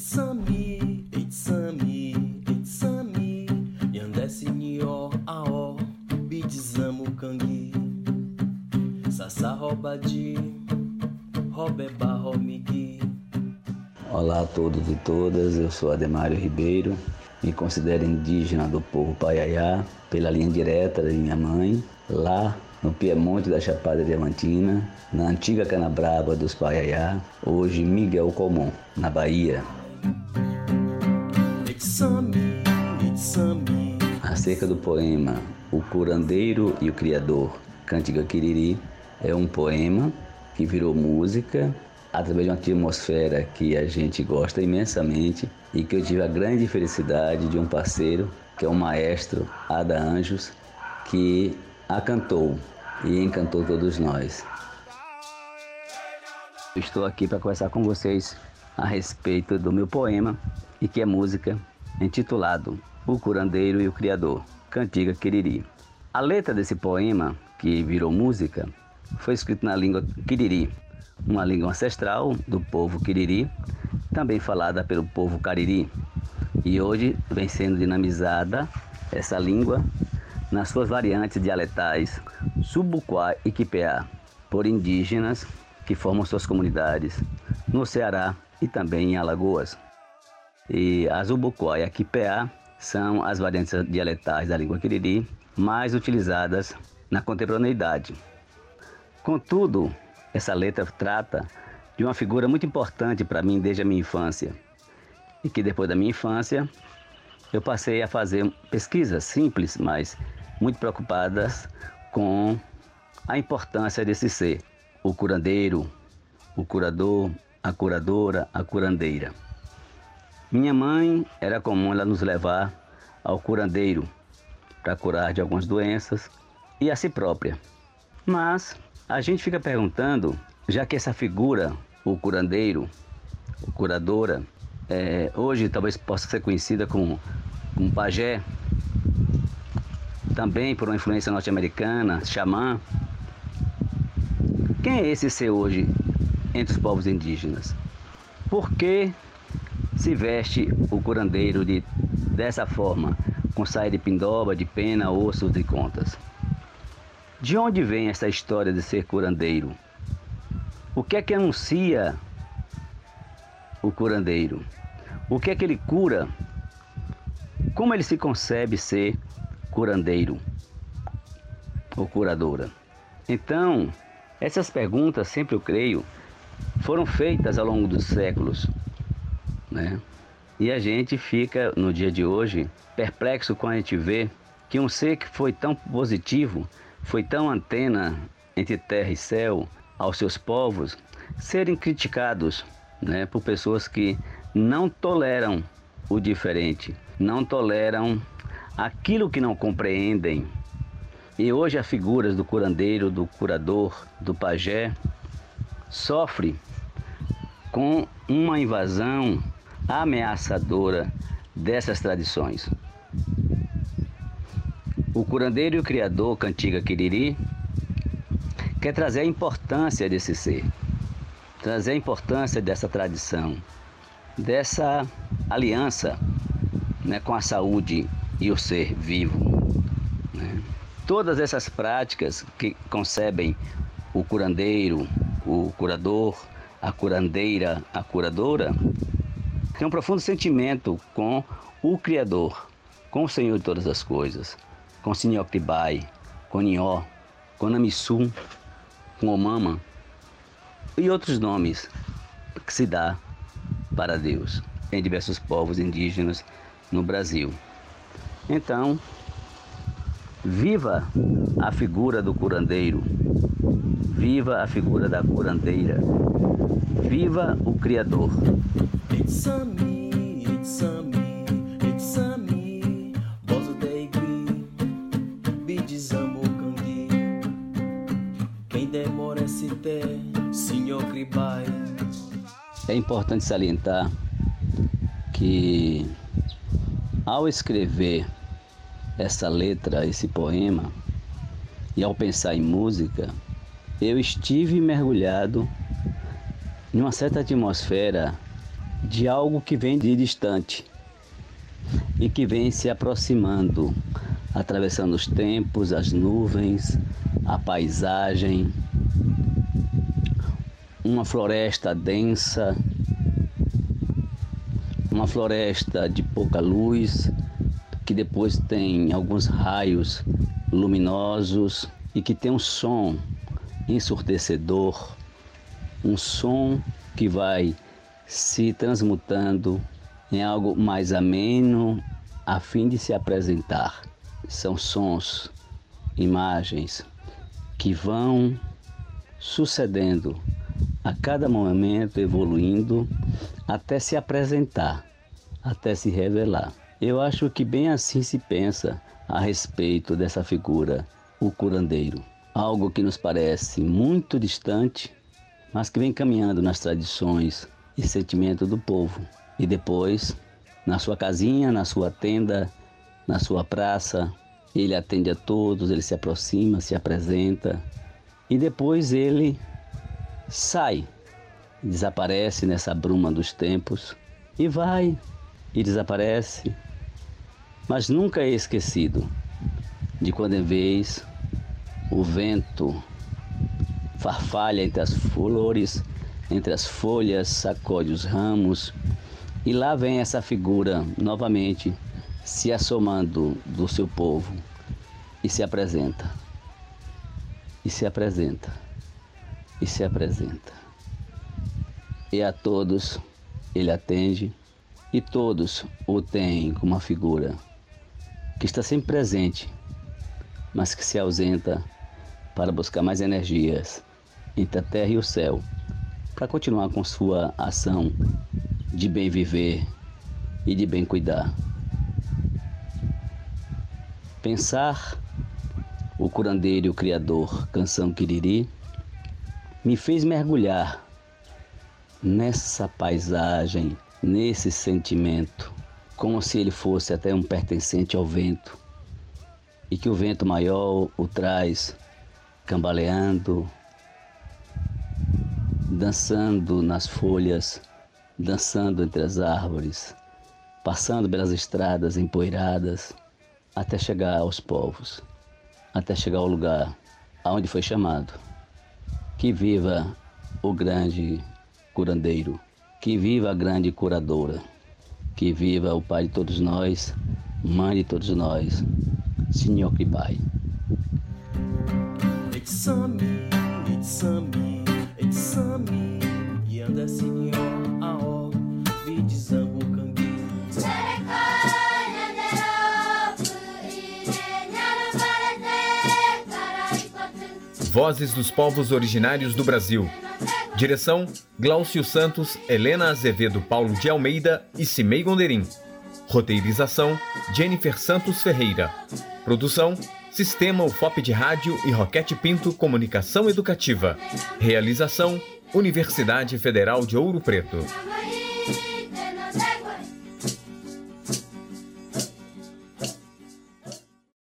It's a me, it's a me, it's a me. Yandesse nio ao, bidizamo kangi. Robadi, robeba romigui. Olá a todos e todas, eu sou Ademário Ribeiro, me considero indígena do povo Paiaiá, pela linha direta da minha mãe, lá no Piemonte da Chapada Diamantina, na antiga Canabrava dos Paiaiá, hoje Miguel Comum, na Bahia. Acerca do poema O Curandeiro e o Criador, Cântiga Quiriri, é um poema que virou música através de uma atmosfera que a gente gosta imensamente e que eu tive a grande felicidade de um parceiro, que é o maestro Ada Anjos, que a cantou e encantou todos nós. Estou aqui para conversar com vocês a respeito do meu poema e que é música intitulado O Curandeiro e o Criador, Cantiga Quiriri. A letra desse poema, que virou música, foi escrita na língua Quiriri, uma língua ancestral do povo Quiriri, também falada pelo povo Cariri. E hoje vem sendo dinamizada essa língua nas suas variantes dialetais Subuquá e Quipeá, por indígenas que formam suas comunidades no Ceará e também em Alagoas. E a Subuquá e a Quipeá são as variantes dialetais da língua Quiriri mais utilizadas na contemporaneidade. Contudo, essa letra trata de uma figura muito importante para mim desde a minha infância e que depois da minha infância eu passei a fazer pesquisas simples, mas muito preocupadas com a importância desse ser, o curandeiro, o curador, a curadora, a curandeira. Minha mãe era comum ela nos levar ao curandeiro para curar de algumas doenças e a si própria. Mas a gente fica perguntando, já que essa figura, o curandeiro, o curadora, é, hoje talvez possa ser conhecida como, como pajé, também por uma influência norte-americana, xamã. Quem é esse ser hoje entre os povos indígenas? Por que se veste o curandeiro de, dessa forma, com saia de pindoba, de pena, ossos e contas? De onde vem essa história de ser curandeiro? O que é que anuncia o curandeiro? O que é que ele cura? Como ele se concebe ser curandeiro ou curadora? Então, essas perguntas, sempre eu creio, foram feitas ao longo dos séculos, né? E a gente fica, no dia de hoje, perplexo quando a gente vê que um ser que foi tão positivo, foi tão antena entre terra e céu aos seus povos, serem criticados né, por pessoas que não toleram o diferente, não toleram aquilo que não compreendem. E hoje as figuras do curandeiro, do curador, do pajé sofre com uma invasão ameaçadora dessas tradições. O curandeiro e o criador Cantiga Quiriri quer trazer a importância desse ser, trazer a importância dessa tradição, dessa aliança né, com a saúde e o ser vivo. Né? Todas essas práticas que concebem o curandeiro, o curador, a curandeira, a curadora, têm um profundo sentimento com o Criador, com o Senhor de todas as coisas com Sinhoctibai, com Nió, com Namissu, com Omama e outros nomes que se dá para Deus em diversos povos indígenas no Brasil. Então, viva a figura do curandeiro, viva a figura da curandeira, viva o Criador. It's a me, it's a me, it's a me. Bozo deigui, bidizamo kangi. Quem demora se ter, senhor cribai. É importante salientar que ao escrever essa letra, esse poema, e ao pensar em música, eu estive mergulhado em uma certa atmosfera de algo que vem de distante e que vem se aproximando, atravessando os tempos, as nuvens, a paisagem, uma floresta densa, uma floresta de pouca luz, que depois tem alguns raios luminosos e que tem um som ensurdecedor, um som que vai se transmutando em algo mais ameno a fim de se apresentar. São sons, imagens que vão sucedendo a cada momento, evoluindo até se apresentar, até se revelar. Eu acho que bem assim se pensa a respeito dessa figura, o curandeiro. Algo que nos parece muito distante, mas que vem caminhando nas tradições e sentimento do povo. E depois, na sua casinha, na sua tenda, na sua praça, ele atende a todos, ele se aproxima, se apresenta e depois ele sai, desaparece nessa bruma dos tempos e vai e desaparece, mas nunca é esquecido de quando em vez o vento farfalha entre as flores, entre as folhas, sacode os ramos e lá vem essa figura novamente se assomando do seu povo e se apresenta. E se apresenta. E se apresenta. E a todos ele atende e todos o têm como uma figura que está sempre presente, mas que se ausenta para buscar mais energias entre a terra e o céu, para continuar com sua ação de bem viver e de bem cuidar. Pensar o curandeiro e o criador, canção Quiriri, me fez mergulhar nessa paisagem, nesse sentimento, como se ele fosse até um pertencente ao vento, e que o vento maior o traz cambaleando, dançando nas folhas dançando entre as árvores, passando pelas estradas empoeiradas, até chegar aos povos, até chegar ao lugar aonde foi chamado. Que viva o grande curandeiro, que viva a grande curadora, que viva o Pai de todos nós, Mãe de todos nós, Senhor Kripai. It's a me, me, e Senhor. Vozes dos Povos Originários do Brasil. Direção: Glaucio Santos, Helena Azevedo Paulo de Almeida e Cimei Gonderim. Roteirização: Jennifer Santos Ferreira. Produção: Sistema UFOP de Rádio e Roquete Pinto Comunicação Educativa. Realização: Universidade Federal de Ouro Preto.